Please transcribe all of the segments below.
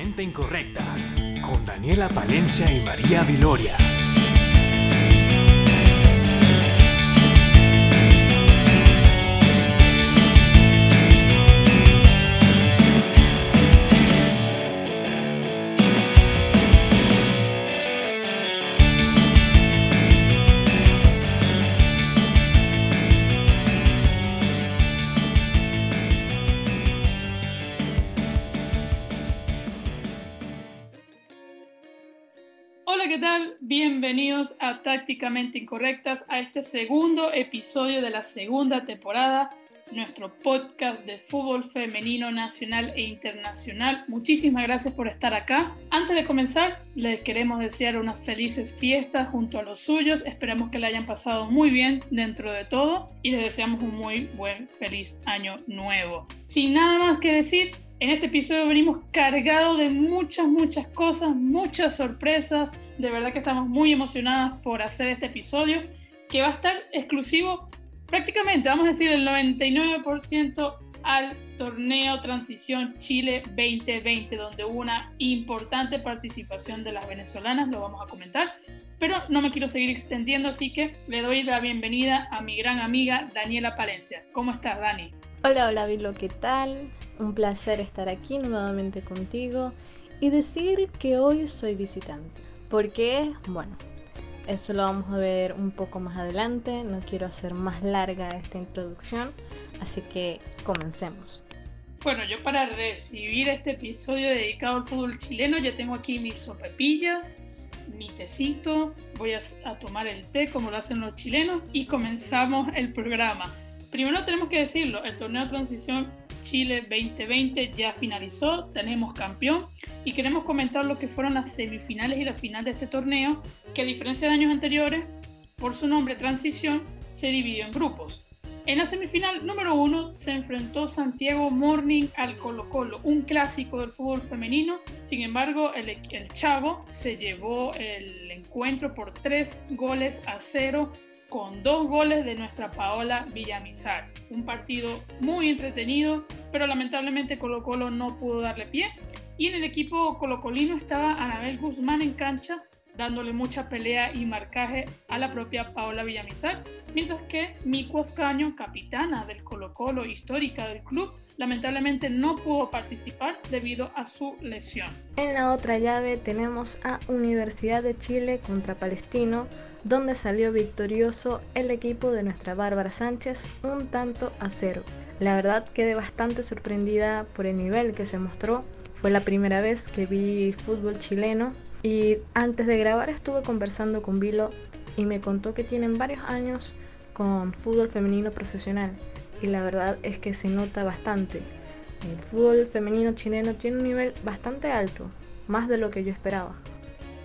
Tácticamente Incorrectas con Daniela Palencia y María Viloria. Incorrectas, a este segundo episodio de la segunda temporada, nuestro podcast de fútbol femenino nacional e internacional. Muchísimas gracias por estar acá. Antes de comenzar, les queremos desear unas felices fiestas junto a los suyos. Esperamos que le hayan pasado muy bien dentro de todo y les deseamos un muy buen, feliz año nuevo. Sin nada más que decir, en este episodio venimos cargados de muchas, muchas cosas, muchas sorpresas de verdad que estamos muy emocionadas por hacer este episodio, que va a estar exclusivo prácticamente, vamos a decir, el 99% al torneo Transición Chile 2020, donde hubo una importante participación de las venezolanas, lo vamos a comentar, pero no me quiero seguir extendiendo, así que le doy la bienvenida a mi gran amiga Daniela Palencia. ¿Cómo estás, Dani? Hola, hola, Vilo, ¿qué tal? Un placer estar aquí nuevamente contigo y decir que hoy soy visitante. ¿Por qué? Bueno, eso lo vamos a ver un poco más adelante. No quiero hacer más larga esta introducción, así que comencemos. Bueno, yo para recibir este episodio dedicado al fútbol chileno ya tengo aquí mis sopepillas, mi tecito, voy a, a tomar el té como lo hacen los chilenos y comenzamos el programa. Primero tenemos que decirlo, el torneo de transición Chile 2020 ya finalizó, tenemos campeón y queremos comentar lo que fueron las semifinales y la final de este torneo, que a diferencia de años anteriores, por su nombre Transición, se dividió en grupos. En la semifinal número uno se enfrentó Santiago Morning al Colo Colo, un clásico del fútbol femenino. Sin embargo, el, el Chavo se llevó el encuentro por tres goles a cero con dos goles de nuestra Paola Villamizar. Un partido muy entretenido, pero lamentablemente Colo Colo no pudo darle pie. Y en el equipo colocolino estaba Anabel Guzmán en cancha, dándole mucha pelea y marcaje a la propia Paola Villamizar, mientras que Miku Ascaño, capitana del Colo Colo histórica del club, lamentablemente no pudo participar debido a su lesión. En la otra llave tenemos a Universidad de Chile contra Palestino, donde salió victorioso el equipo de nuestra Bárbara Sánchez un tanto a cero. La verdad quedé bastante sorprendida por el nivel que se mostró. Fue la primera vez que vi fútbol chileno y antes de grabar estuve conversando con Vilo y me contó que tienen varios años con fútbol femenino profesional y la verdad es que se nota bastante. El fútbol femenino chileno tiene un nivel bastante alto, más de lo que yo esperaba.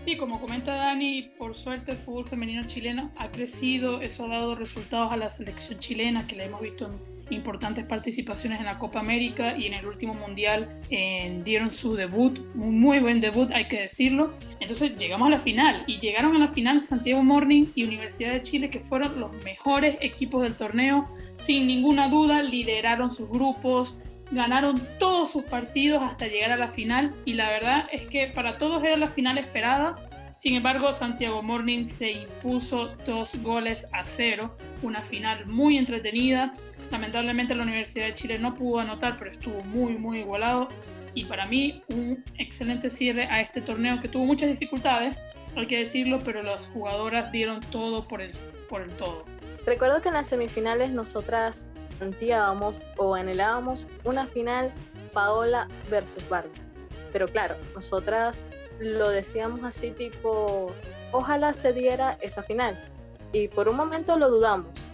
Sí, como comenta Dani, por suerte el fútbol femenino chileno ha crecido, eso ha dado resultados a la selección chilena, que la hemos visto en importantes participaciones en la Copa América y en el último Mundial eh, dieron su debut, un muy buen debut, hay que decirlo. Entonces llegamos a la final y llegaron a la final Santiago Morning y Universidad de Chile, que fueron los mejores equipos del torneo, sin ninguna duda, lideraron sus grupos, ganaron todos sus partidos hasta llegar a la final y la verdad es que para todos era la final esperada. Sin embargo, Santiago Morning se impuso dos goles a cero, una final muy entretenida. Lamentablemente la Universidad de Chile no pudo anotar, pero estuvo muy, muy igualado. Y para mí un excelente cierre a este torneo que tuvo muchas dificultades, hay que decirlo, pero las jugadoras dieron todo por el, por el todo. Recuerdo que en las semifinales nosotras planteábamos o anhelábamos una final Paola versus Bárbara. Pero claro, nosotras lo decíamos así tipo, ojalá se diera esa final. Y por un momento lo dudamos,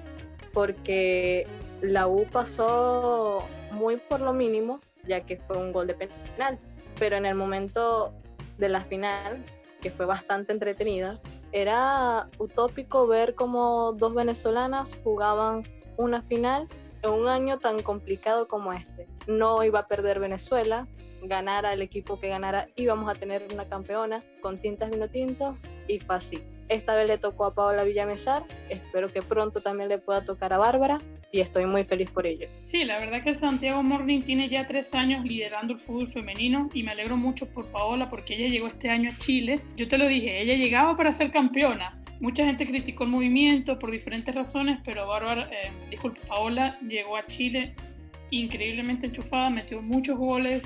porque la U pasó muy por lo mínimo, ya que fue un gol de penal. Pero en el momento de la final, que fue bastante entretenida, era utópico ver cómo dos venezolanas jugaban una final en un año tan complicado como este. No iba a perder Venezuela, ganara el equipo que ganara, íbamos a tener una campeona con tintas vino tinto y así. Esta vez le tocó a Paola Villamizar, espero que pronto también le pueda tocar a Bárbara y estoy muy feliz por ello. Sí, la verdad que el Santiago Morning tiene ya tres años liderando el fútbol femenino y me alegro mucho por Paola porque ella llegó este año a Chile. Yo te lo dije, ella llegaba para ser campeona. Mucha gente criticó el movimiento por diferentes razones, pero Bárbara, eh, disculpe, Paola llegó a Chile increíblemente enchufada, metió muchos goles,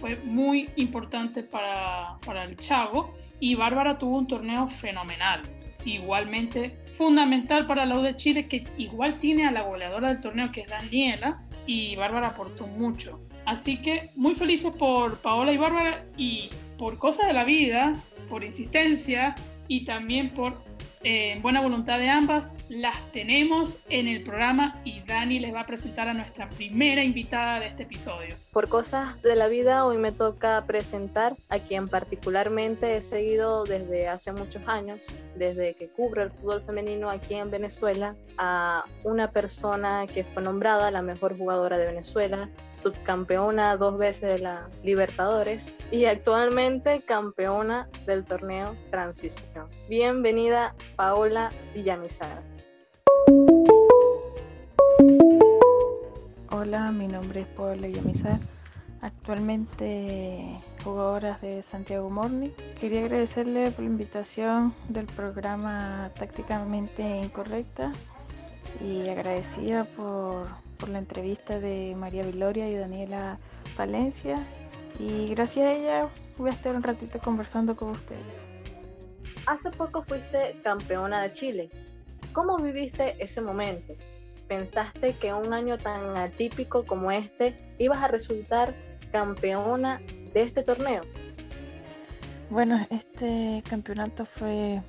fue muy importante para, para el Chago y Bárbara tuvo un torneo fenomenal, igualmente fundamental para la U de Chile, que igual tiene a la goleadora del torneo, que es Daniela, y Bárbara aportó mucho. Así que muy felices por Paola y Bárbara y por cosas de la vida, por insistencia y también por eh, buena voluntad de ambas, las tenemos en el programa y Dani les va a presentar a nuestra primera invitada de este episodio. Por cosas de la vida, hoy me toca presentar a quien particularmente he seguido desde hace muchos años, desde que cubre el fútbol femenino aquí en Venezuela, a una persona que fue nombrada la mejor jugadora de Venezuela, subcampeona dos veces de la Libertadores y actualmente campeona del torneo Transición. Bienvenida Paola Villamizar. Hola, mi nombre es Paola Villamizar, actualmente jugadora de Santiago Morning. Quería agradecerle por la invitación del programa Tácticamente Incorrecta y agradecida por, por la entrevista de María Viloria y Daniela Valencia. Y gracias a ella voy a estar un ratito conversando con ustedes. Hace poco fuiste campeona de Chile. ¿Cómo viviste ese momento? ¿Pensaste que un año tan atípico como este ibas a resultar campeona de este torneo? Bueno, este campeonato fue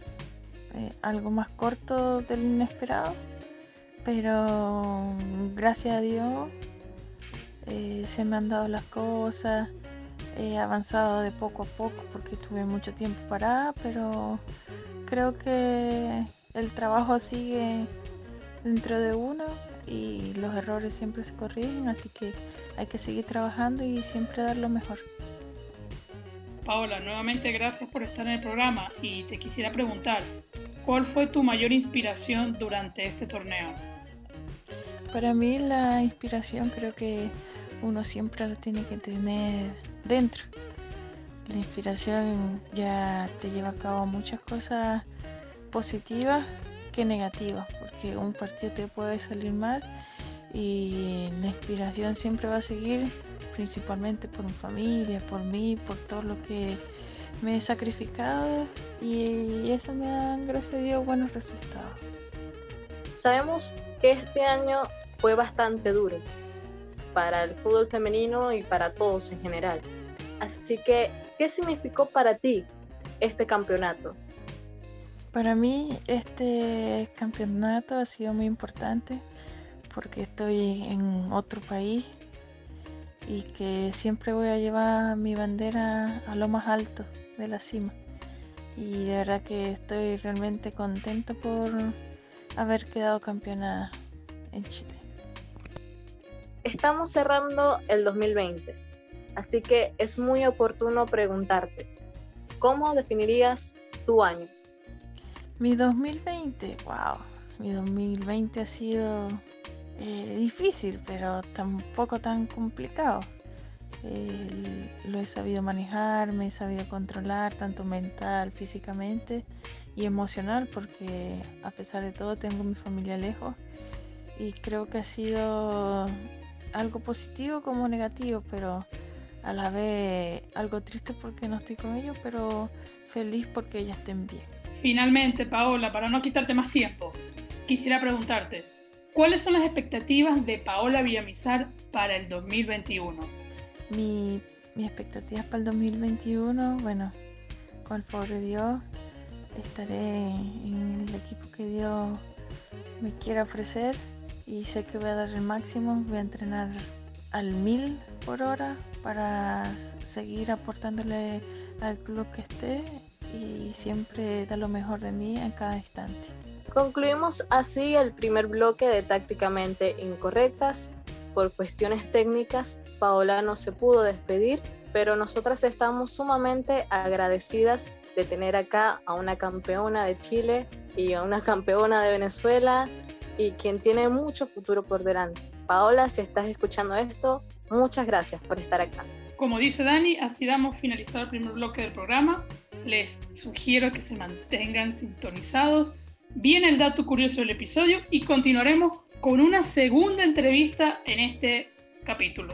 eh, algo más corto del inesperado pero gracias a Dios eh, se me han dado las cosas, he avanzado de poco a poco porque tuve mucho tiempo parada, pero creo que el trabajo sigue dentro de uno y los errores siempre se corrigen, así que hay que seguir trabajando y siempre dar lo mejor. Paola, nuevamente gracias por estar en el programa y te quisiera preguntar, ¿cuál fue tu mayor inspiración durante este torneo? Para mí la inspiración creo que uno siempre la tiene que tener dentro. La inspiración ya te lleva a cabo muchas cosas positivas que negativas, porque un partido te puede salir mal y la inspiración siempre va a seguir principalmente por mi familia, por mí, por todo lo que me he sacrificado y eso me da, gracias a Dios, buenos resultados. Sabemos que este año fue bastante duro para el fútbol femenino y para todos en general. Así que, ¿qué significó para ti este campeonato? Para mí este campeonato ha sido muy importante porque estoy en otro país y que siempre voy a llevar mi bandera a lo más alto de la cima. Y de verdad que estoy realmente contenta por haber quedado campeona en Chile. Estamos cerrando el 2020, así que es muy oportuno preguntarte, ¿cómo definirías tu año? Mi 2020, wow, mi 2020 ha sido eh, difícil, pero tampoco tan complicado. lo he sabido manejar, me he sabido controlar, tanto mental, físicamente y emocional, porque a pesar de todo tengo mi familia lejos y creo que ha sido algo positivo como negativo, pero a la vez algo triste porque no estoy con ellos, pero feliz porque ellas estén bien. Finalmente, Paola, para no quitarte más tiempo, quisiera preguntarte, ¿cuáles son las expectativas de Paola Villamizar para el 2021? Mi, mis expectativas para el 2021, bueno, con el favor de Dios, estaré en el equipo que Dios me quiera ofrecer y sé que voy a dar el máximo, voy a entrenar al mil por hora para seguir aportándole al club que esté y siempre dar lo mejor de mí en cada instante. Concluimos así el primer bloque de Tácticamente Incorrectas. Por cuestiones técnicas, Paola no se pudo despedir, pero nosotras estamos sumamente agradecidas de tener acá a una campeona de Chile y a una campeona de Venezuela y quien tiene mucho futuro por delante. Paola, si estás escuchando esto, muchas gracias por estar acá. Como dice Dani, así damos finalizado el primer bloque del programa. Les sugiero que se mantengan sintonizados. Viene el dato curioso del episodio y continuaremos con una segunda entrevista en este capítulo.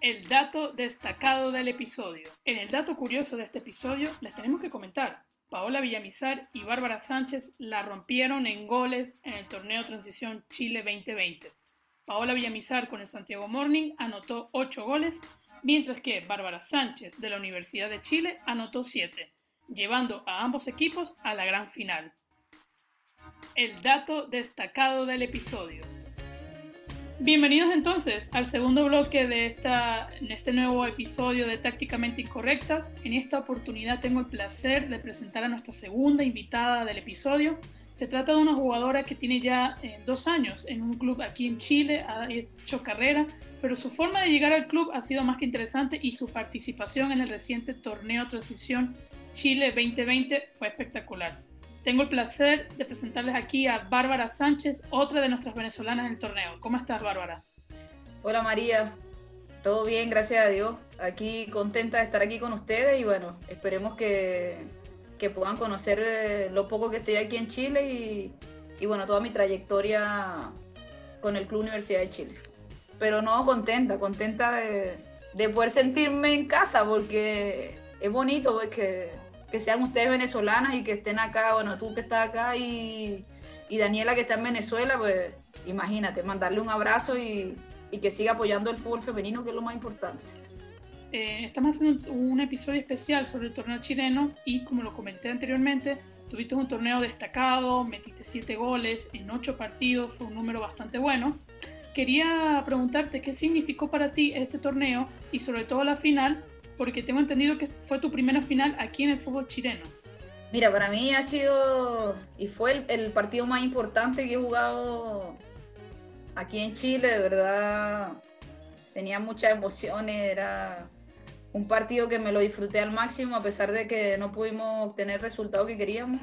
El dato destacado del episodio. En el dato curioso de este episodio les tenemos que comentar. Paola Villamizar y Bárbara Sánchez la rompieron en goles en el torneo Transición Chile 2020. Paola Villamizar con el Santiago Morning anotó 8 goles, mientras que Bárbara Sánchez de la Universidad de Chile anotó 7, llevando a ambos equipos a la gran final. El dato destacado del episodio. Bienvenidos entonces al segundo bloque de esta, en este nuevo episodio de Tácticamente Incorrectas. En esta oportunidad tengo el placer de presentar a nuestra segunda invitada del episodio. Se trata de una jugadora que tiene ya eh, dos años en un club aquí en Chile, ha hecho carrera, pero su forma de llegar al club ha sido más que interesante y su participación en el reciente torneo Transición Chile 2020 fue espectacular. Tengo el placer de presentarles aquí a Bárbara Sánchez, otra de nuestras venezolanas en el torneo. ¿Cómo estás, Bárbara? Hola, María. Todo bien, gracias a Dios. Aquí contenta de estar aquí con ustedes y bueno, esperemos que, que puedan conocer eh, lo poco que estoy aquí en Chile y, y bueno, toda mi trayectoria con el Club Universidad de Chile. Pero no, contenta, contenta de, de poder sentirme en casa porque es bonito porque que sean ustedes venezolanas y que estén acá, bueno, tú que estás acá y, y Daniela que está en Venezuela, pues imagínate, mandarle un abrazo y, y, que siga apoyando el fútbol femenino, que es lo más importante. Eh, estamos haciendo un episodio especial sobre el torneo chileno y como lo comenté anteriormente, tuviste un torneo destacado, metiste siete goles en ocho partidos, fue un número bastante bueno. Quería preguntarte qué significó para ti este torneo y sobre todo la final porque tengo entendido que fue tu primera final aquí en el fútbol chileno. Mira, para mí ha sido y fue el, el, partido más importante que he jugado aquí en Chile, de verdad tenía muchas emociones, era un partido que me lo disfruté al máximo a pesar de que no pudimos obtener el resultado que queríamos.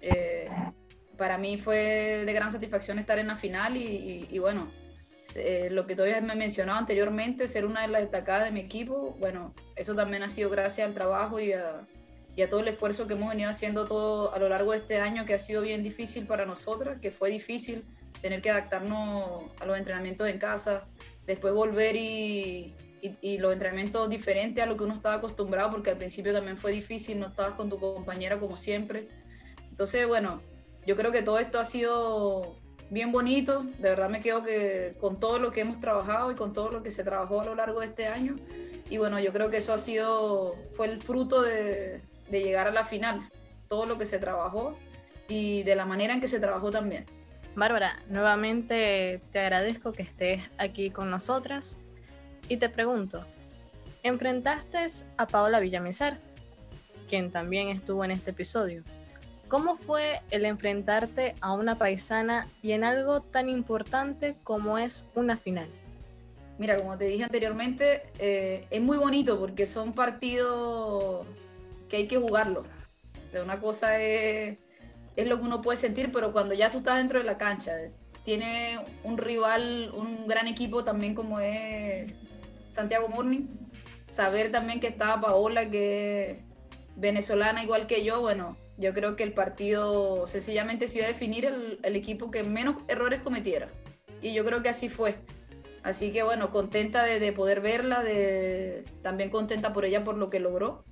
Eh, para mí fue de gran satisfacción estar en la final y, y, y bueno, eh, lo que todavía me mencionado anteriormente, ser una de las destacadas de mi equipo, bueno, eso también ha sido gracias al trabajo y a, y a, todo el esfuerzo que hemos venido haciendo todo a lo largo de este año, que ha sido bien difícil para nosotras, que fue difícil tener que adaptarnos a los entrenamientos en casa, después volver y, y, y los entrenamientos diferentes a lo que uno estaba acostumbrado, porque al principio también fue difícil, no estabas con tu compañera como siempre. Entonces, bueno, yo creo que todo esto ha sido bien bonito. De verdad me quedo que con todo lo que hemos trabajado y con todo lo que se trabajó a lo largo de este año. Y bueno, yo creo que eso ha sido, fue el fruto de, llegar a la final. Todo lo que se trabajó y de la manera en que se trabajó también. Bárbara, nuevamente te agradezco que estés aquí con nosotras y te pregunto, enfrentaste a Paola Villamizar, quien también estuvo en este episodio. ¿Cómo fue el enfrentarte a una paisana y en algo tan importante como es una final? Mira, como te dije anteriormente, eh, es muy bonito porque son partidos que hay que jugarlo. O sea, una cosa es, es lo que uno puede sentir, pero cuando ya tú estás dentro de la cancha, tiene un rival, un gran equipo también como es Santiago Morning, saber también que estaba Paola, que es venezolana igual que yo, bueno, yo creo que el partido sencillamente se iba a definir el, el, equipo que menos errores cometiera. Y yo creo que así fue. Así que bueno, contenta de, de, poder verla, de, también contenta por ella por lo que logró.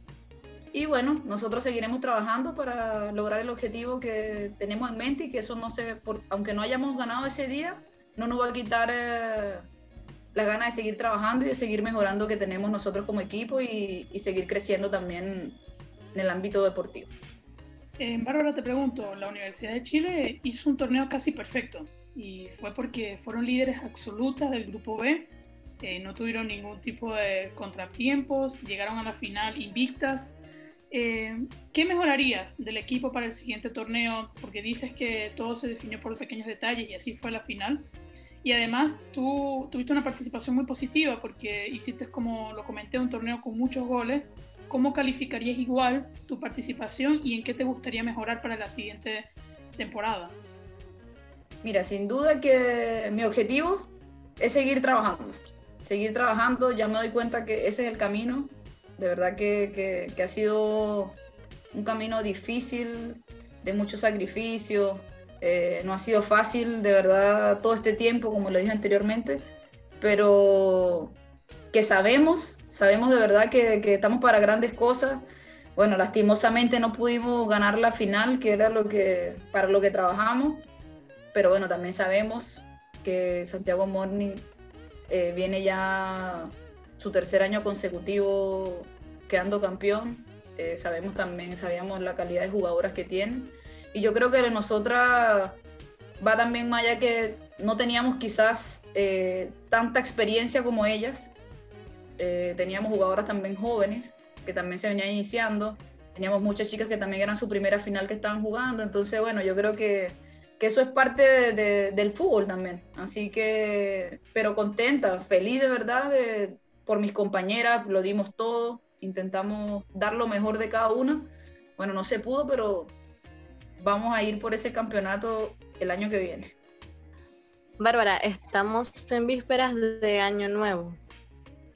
Y bueno, nosotros seguiremos trabajando para lograr el objetivo que tenemos en mente y que eso no se, por, aunque no hayamos ganado ese día, no nos va a quitar eh, la gana de seguir trabajando y de seguir mejorando que tenemos nosotros como equipo y, y seguir creciendo también en el ámbito deportivo. Eh, Bárbara, te pregunto, la Universidad de Chile hizo un torneo casi perfecto y fue porque fueron líderes absolutas del grupo B, eh, no tuvieron ningún tipo de contratiempos, llegaron a la final invictas. Eh, ¿Qué mejorarías del equipo para el siguiente torneo? Porque dices que todo se definió por pequeños detalles y así fue la final. Y además tú tuviste una participación muy positiva porque hiciste, como lo comenté, un torneo con muchos goles. ¿Cómo calificarías igual tu participación y en qué te gustaría mejorar para la siguiente temporada? Mira, sin duda que mi objetivo es seguir trabajando. Seguir trabajando, ya me doy cuenta que ese es el camino. De verdad que, que ha sido un camino difícil, de mucho sacrificio, eh, no ha sido fácil, de verdad, todo este tiempo, como lo dije anteriormente, pero que sabemos, sabemos de verdad que, que, estamos para grandes cosas. Bueno, lastimosamente no pudimos ganar la final, que era lo que, para lo que trabajamos, pero bueno, también sabemos que Santiago Morning eh, viene ya su tercer año consecutivo quedando campeón. Eh, sabemos también, sabíamos la calidad de jugadoras que tiene y yo creo que nosotras va también más allá que no teníamos quizás eh, tanta experiencia como ellas. Eh, teníamos jugadoras también jóvenes que también se venían iniciando. Teníamos muchas chicas que también eran su primera final que estaban jugando. Entonces, bueno, yo creo que, que eso es parte del fútbol también. Así que, pero contenta, feliz de verdad de, por mis compañeras, lo dimos todo. Intentamos dar lo mejor de cada una. Bueno, no se pudo, pero vamos a ir por ese campeonato el año que viene. Bárbara, estamos en vísperas de Año Nuevo.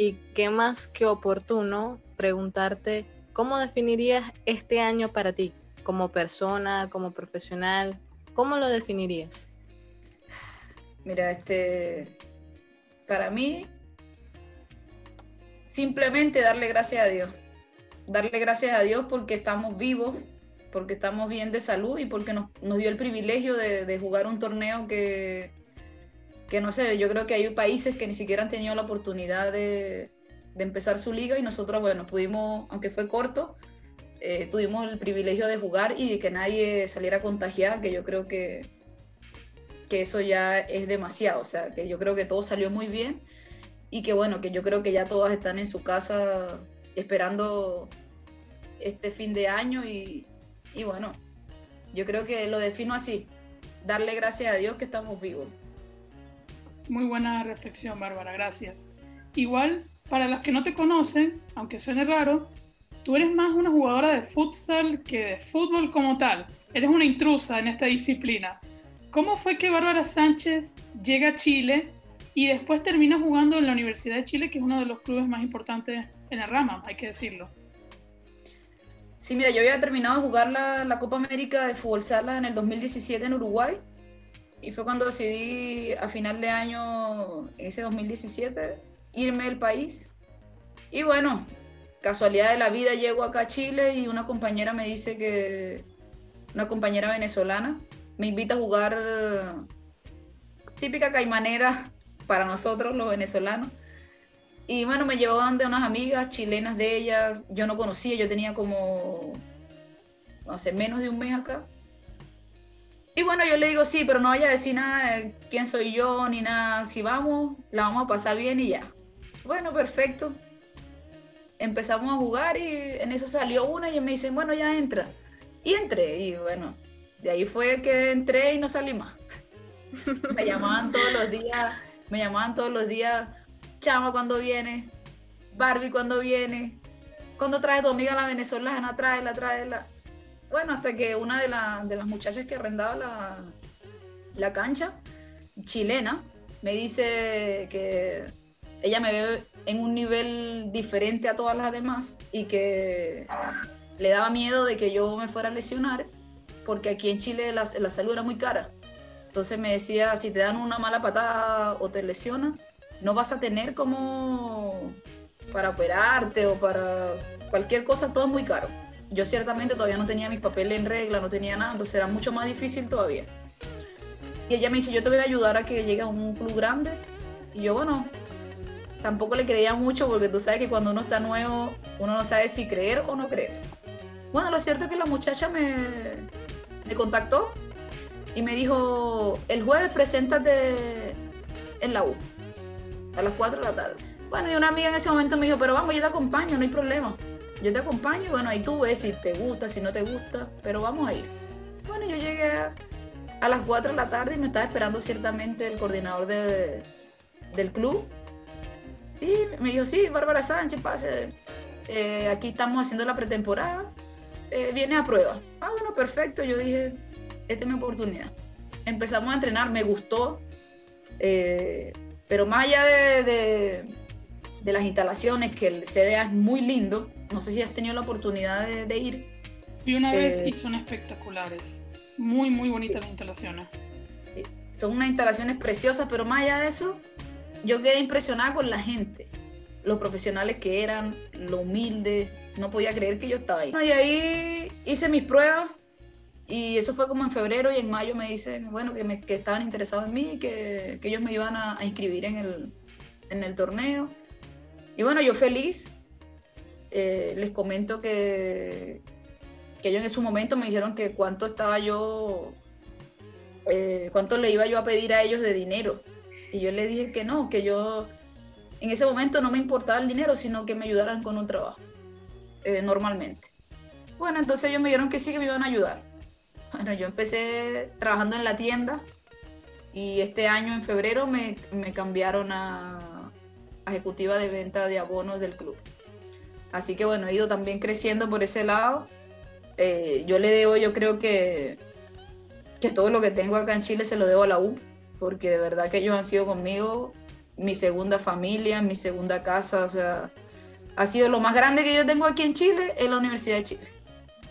¿Y qué más que oportuno preguntarte cómo definirías este año para ti, como persona, como profesional? ¿Cómo lo definirías? Mira, este, para mí, simplemente darle gracias a Dios. Darle gracias a Dios porque estamos vivos, porque estamos bien de salud y porque nos, dio el privilegio de, jugar un torneo que, que, no sé, yo creo que hay países que ni siquiera han tenido la oportunidad de, empezar su liga y nosotros, bueno, pudimos, aunque fue corto, eh, tuvimos el privilegio de jugar y de que nadie saliera contagiada, que yo creo que, que eso ya es demasiado, o sea, que yo creo que todo salió muy bien y que bueno, que yo creo que ya todas están en su casa esperando este fin de año y, y bueno, yo creo que lo defino así, darle gracias a Dios que estamos vivos. Muy buena reflexión, Bárbara, gracias. Igual, para los que no te conocen, aunque suene raro, tú eres más una jugadora de futsal que de fútbol como tal. Eres una intrusa en esta disciplina. ¿Cómo fue que Bárbara Sánchez llega a Chile y después termina jugando en la Universidad de Chile, que es uno de los clubes más importantes en el rama, hay que decirlo? Sí, mira, yo había terminado de jugar la, Copa América de Fútbol Sala en el 2017 en Uruguay y fue cuando decidí a final de año, ese 2017, irme del país. Y bueno, casualidad de la vida, llego acá a Chile y una compañera me dice que, una compañera venezolana, me invita a jugar típica caimanera para nosotros los venezolanos y bueno, me llevó de unas amigas chilenas de ella, yo no conocía, yo tenía como, no sé, menos de un mes acá. Y bueno, yo le digo, sí, pero no vaya a decir nada de quién soy yo ni nada, si vamos, la vamos a pasar bien y ya. Bueno, perfecto. Empezamos a jugar y en eso salió una y me dicen, bueno, ya entra. Y entré y bueno, de ahí fue que entré y no salí más. me llamaban todos los días, me llamaban todos los días Chama cuando viene, Barbie cuando viene, cuando trae tu amiga la venezolana, tráela, tráela. Bueno, hasta que una de, las muchachas que arrendaba la, la cancha, chilena, me dice que ella me ve en un nivel diferente a todas las demás y que le daba miedo de que yo me fuera a lesionar porque aquí en Chile la, la salud era muy cara. Entonces me decía, si te dan una mala patada o te lesionan, no vas a tener como para operarte o para cualquier cosa, todo es muy caro. Yo ciertamente todavía no tenía mis papeles en regla, no tenía nada, entonces era mucho más difícil todavía. Y ella me dice, yo te voy a ayudar a que llegue a un club grande. Y yo, bueno, tampoco le creía mucho porque tú sabes que cuando uno está nuevo, uno no sabe si creer o no creer. Bueno, lo cierto es que la muchacha me, me contactó y me dijo, el jueves preséntate en la U a las 4 de la tarde. Bueno, y una amiga en ese momento me dijo, pero vamos, yo te acompaño, no hay problema. Yo te acompaño, bueno, ahí tú ves si te gusta, si no te gusta, pero vamos a ir. Bueno, yo llegué a las 4 de la tarde y me estaba esperando ciertamente el coordinador de, del club. Y me dijo, sí, Bárbara Sánchez, pase, eh, aquí estamos haciendo la pretemporada, eh, viene a prueba. Ah, bueno, perfecto, yo dije, esta es mi oportunidad. Empezamos a entrenar, me gustó, eh, pero más allá de, de, las instalaciones, que el CDA es muy lindo, no sé si has tenido la oportunidad de, ir. Vi una vez y son espectaculares, muy, muy bonitas las instalaciones. Son unas instalaciones preciosas, pero más allá de eso, yo quedé impresionada con la gente, los profesionales que eran, lo humilde, no podía creer que yo estaba ahí. Y ahí hice mis pruebas y eso fue como en febrero y en mayo me dicen, bueno, que, me, que estaban interesados en mí y que, que, ellos me iban a, inscribir en el, en el, torneo. Y bueno, yo feliz. Eh, les comento que, que ellos en su momento me dijeron que cuánto estaba yo, eh, cuánto le iba yo a pedir a ellos de dinero y yo le dije que no, que yo en ese momento no me importaba el dinero, sino que me ayudaran con un trabajo, eh, normalmente. Bueno, entonces ellos me dijeron que sí, que me iban a ayudar. Bueno, yo empecé trabajando en la tienda y este año, en febrero, me, me cambiaron a, ejecutiva de venta de abonos del club. Así que bueno, he ido también creciendo por ese lado. Eh, yo le debo, yo creo que, que todo lo que tengo acá en Chile se lo debo a la U porque de verdad que ellos han sido conmigo mi segunda familia, mi segunda casa, o sea, ha sido lo más grande que yo tengo aquí en Chile, en la Universidad de Chile.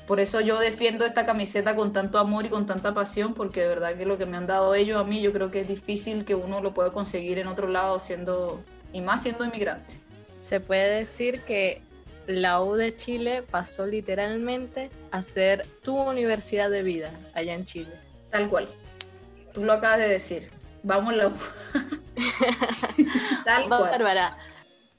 Por eso yo defiendo esta camiseta con tanto amor y con tanta pasión, porque de verdad que lo que me han dado ellos a mí, yo creo que es difícil que uno lo pueda conseguir en otro lado siendo, y más siendo inmigrante. Se puede decir que la U de Chile pasó literalmente a ser tu universidad de vida allá en Chile. Tal cual. Tú lo acabas de decir. Vámonos. Tal Bárbara,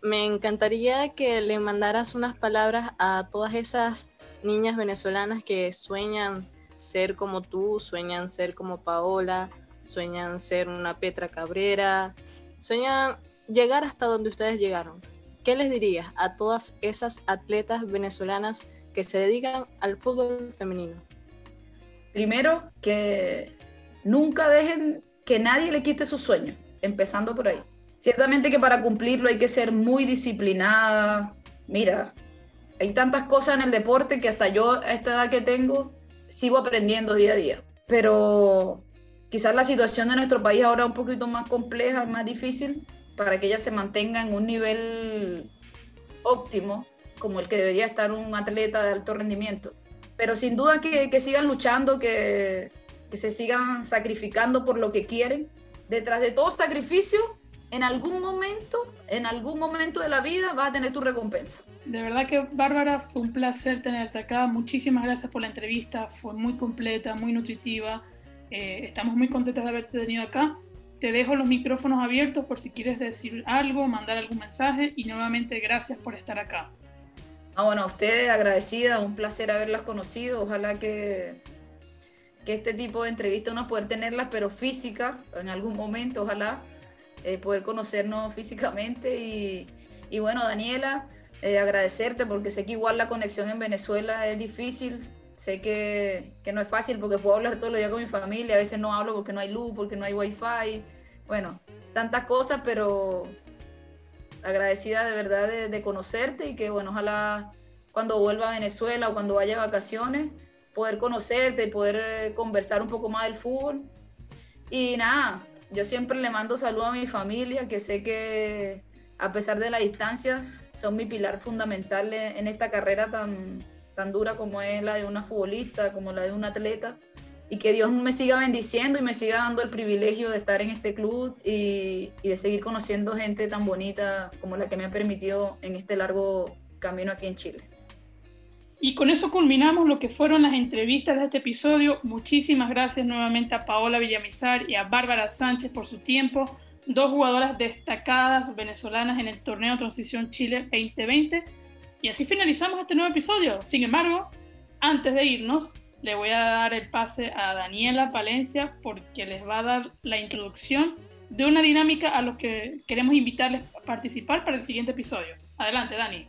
me encantaría que le mandaras unas palabras a todas esas niñas venezolanas que sueñan ser como tú, sueñan ser como Paola, sueñan ser una Petra Cabrera, sueñan llegar hasta donde ustedes llegaron. ¿Qué les dirías a todas esas atletas venezolanas que se dedican al fútbol femenino? Primero, que nunca dejen que nadie le quite su sueño, empezando por ahí. Ciertamente que para cumplirlo hay que ser muy disciplinada. Mira, hay tantas cosas en el deporte que hasta yo a esta edad que tengo sigo aprendiendo día a día. Pero quizás la situación de nuestro país ahora es un poquito más compleja, más difícil para que ella se mantenga en un nivel óptimo como el que debería estar un atleta de alto rendimiento. Pero sin duda que, que sigan luchando, que, que se sigan sacrificando por lo que quieren. Detrás de todo sacrificio, en algún momento, en algún momento de la vida vas a tener tu recompensa. De verdad que Bárbara, fue un placer tenerte acá. Muchísimas gracias por la entrevista, fue muy completa, muy nutritiva. Eh, estamos muy contentos de haberte tenido acá. Te dejo los micrófonos abiertos por si quieres decir algo, mandar algún mensaje y nuevamente gracias por estar acá. Ah, bueno, a ustedes agradecida, un placer haberlas conocido. Ojalá que que este tipo de entrevistas uno poder tenerlas, pero física, en algún momento, ojalá, eh, poder conocernos físicamente. Y, y bueno, Daniela, eh, agradecerte porque sé que igual la conexión en Venezuela es difícil, sé que, que, no es fácil porque puedo hablar todos los días con mi familia, a veces no hablo porque no hay luz, porque no hay wifi, bueno, tantas cosas, pero agradecida de verdad de, de conocerte y que bueno, ojalá cuando vuelva a Venezuela o cuando vaya a vacaciones, poder conocerte, poder eh, conversar un poco más del fútbol. Y nada, yo siempre le mando saludos a mi familia, que sé que a pesar de la distancia, son mi pilar fundamental en esta carrera tan, tan dura como es la de una futbolista, como la de un atleta. Y que Dios me siga bendiciendo y me siga dando el privilegio de estar en este club y, y de seguir conociendo gente tan bonita como la que me ha permitido en este largo camino aquí en Chile. Y con eso culminamos lo que fueron las entrevistas de este episodio. Muchísimas gracias nuevamente a Paola Villamizar y a Bárbara Sánchez por su tiempo, dos jugadoras destacadas venezolanas en el torneo Transición Chile 2020. Y así finalizamos este nuevo episodio. Sin embargo, antes de irnos, le voy a dar el pase a Daniela Palencia porque les va a dar la introducción de una dinámica a los que queremos invitarles a participar para el siguiente episodio. Adelante, Dani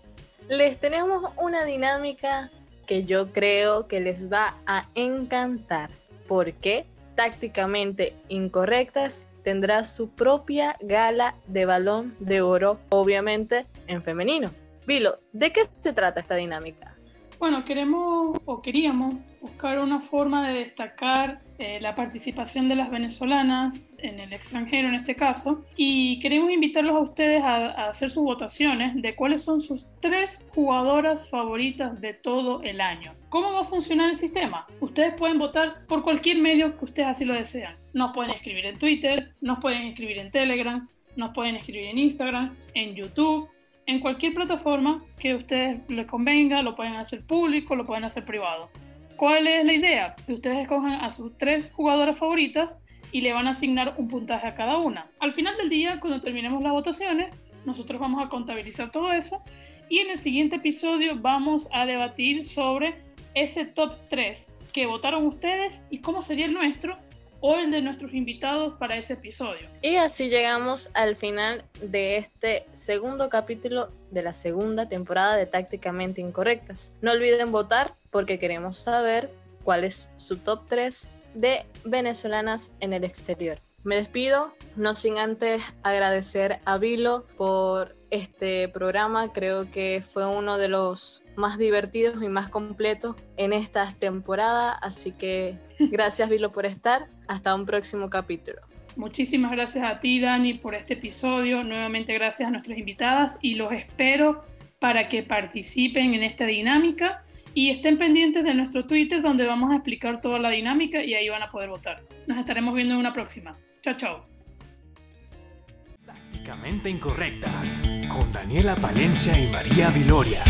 les tenemos una dinámica que yo creo que les va a encantar. ¿Por qué? tácticamente incorrectas tendrá su propia gala de balón de oro, obviamente en femenino. Vilo, ¿de qué se trata esta dinámica? Bueno, queremos o queríamos buscar una forma de destacar eh, la participación de las venezolanas en el extranjero en este caso y queremos invitarlos a ustedes a, a, hacer sus votaciones de cuáles son sus tres jugadoras favoritas de todo el año. ¿Cómo va a funcionar el sistema? Ustedes pueden votar por cualquier medio que ustedes así lo desean. Nos pueden escribir en Twitter, nos pueden escribir en Telegram, nos pueden escribir en Instagram, en YouTube, en cualquier plataforma que a ustedes les convenga, lo pueden hacer público, lo pueden hacer privado. ¿Cuál es la idea? Que ustedes escojan a sus tres jugadoras favoritas y le van a asignar un puntaje a cada una. Al final del día, cuando terminemos las votaciones, nosotros vamos a contabilizar todo eso y en el siguiente episodio vamos a debatir sobre ese top 3 que votaron ustedes y cómo sería el nuestro o el de nuestros invitados para ese episodio. Y así llegamos al final de este segundo capítulo de la segunda temporada de Tácticamente Incorrectas. No olviden votar porque queremos saber cuál es su top 3 de venezolanas en el exterior. Me despido, no sin antes agradecer a Vilo por este programa. Creo que fue uno de los más divertidos y más completos en esta temporada. Así que gracias Vilo por estar. Hasta un próximo capítulo. Muchísimas gracias a ti, Dani, por este episodio. Nuevamente gracias a nuestras invitadas y los espero para que participen en esta dinámica y estén pendientes de nuestro Twitter donde vamos a explicar toda la dinámica y ahí van a poder votar. Nos estaremos viendo en una próxima. Chao, chao. Tácticamente Incorrectas con Daniela Palencia y María Viloria.